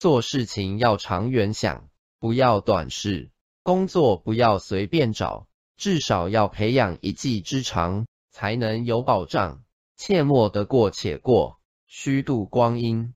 做事情要长远想不要短视。工作不要随便找至少要培养一技之长才能有保障。切莫得过且过虚度光阴。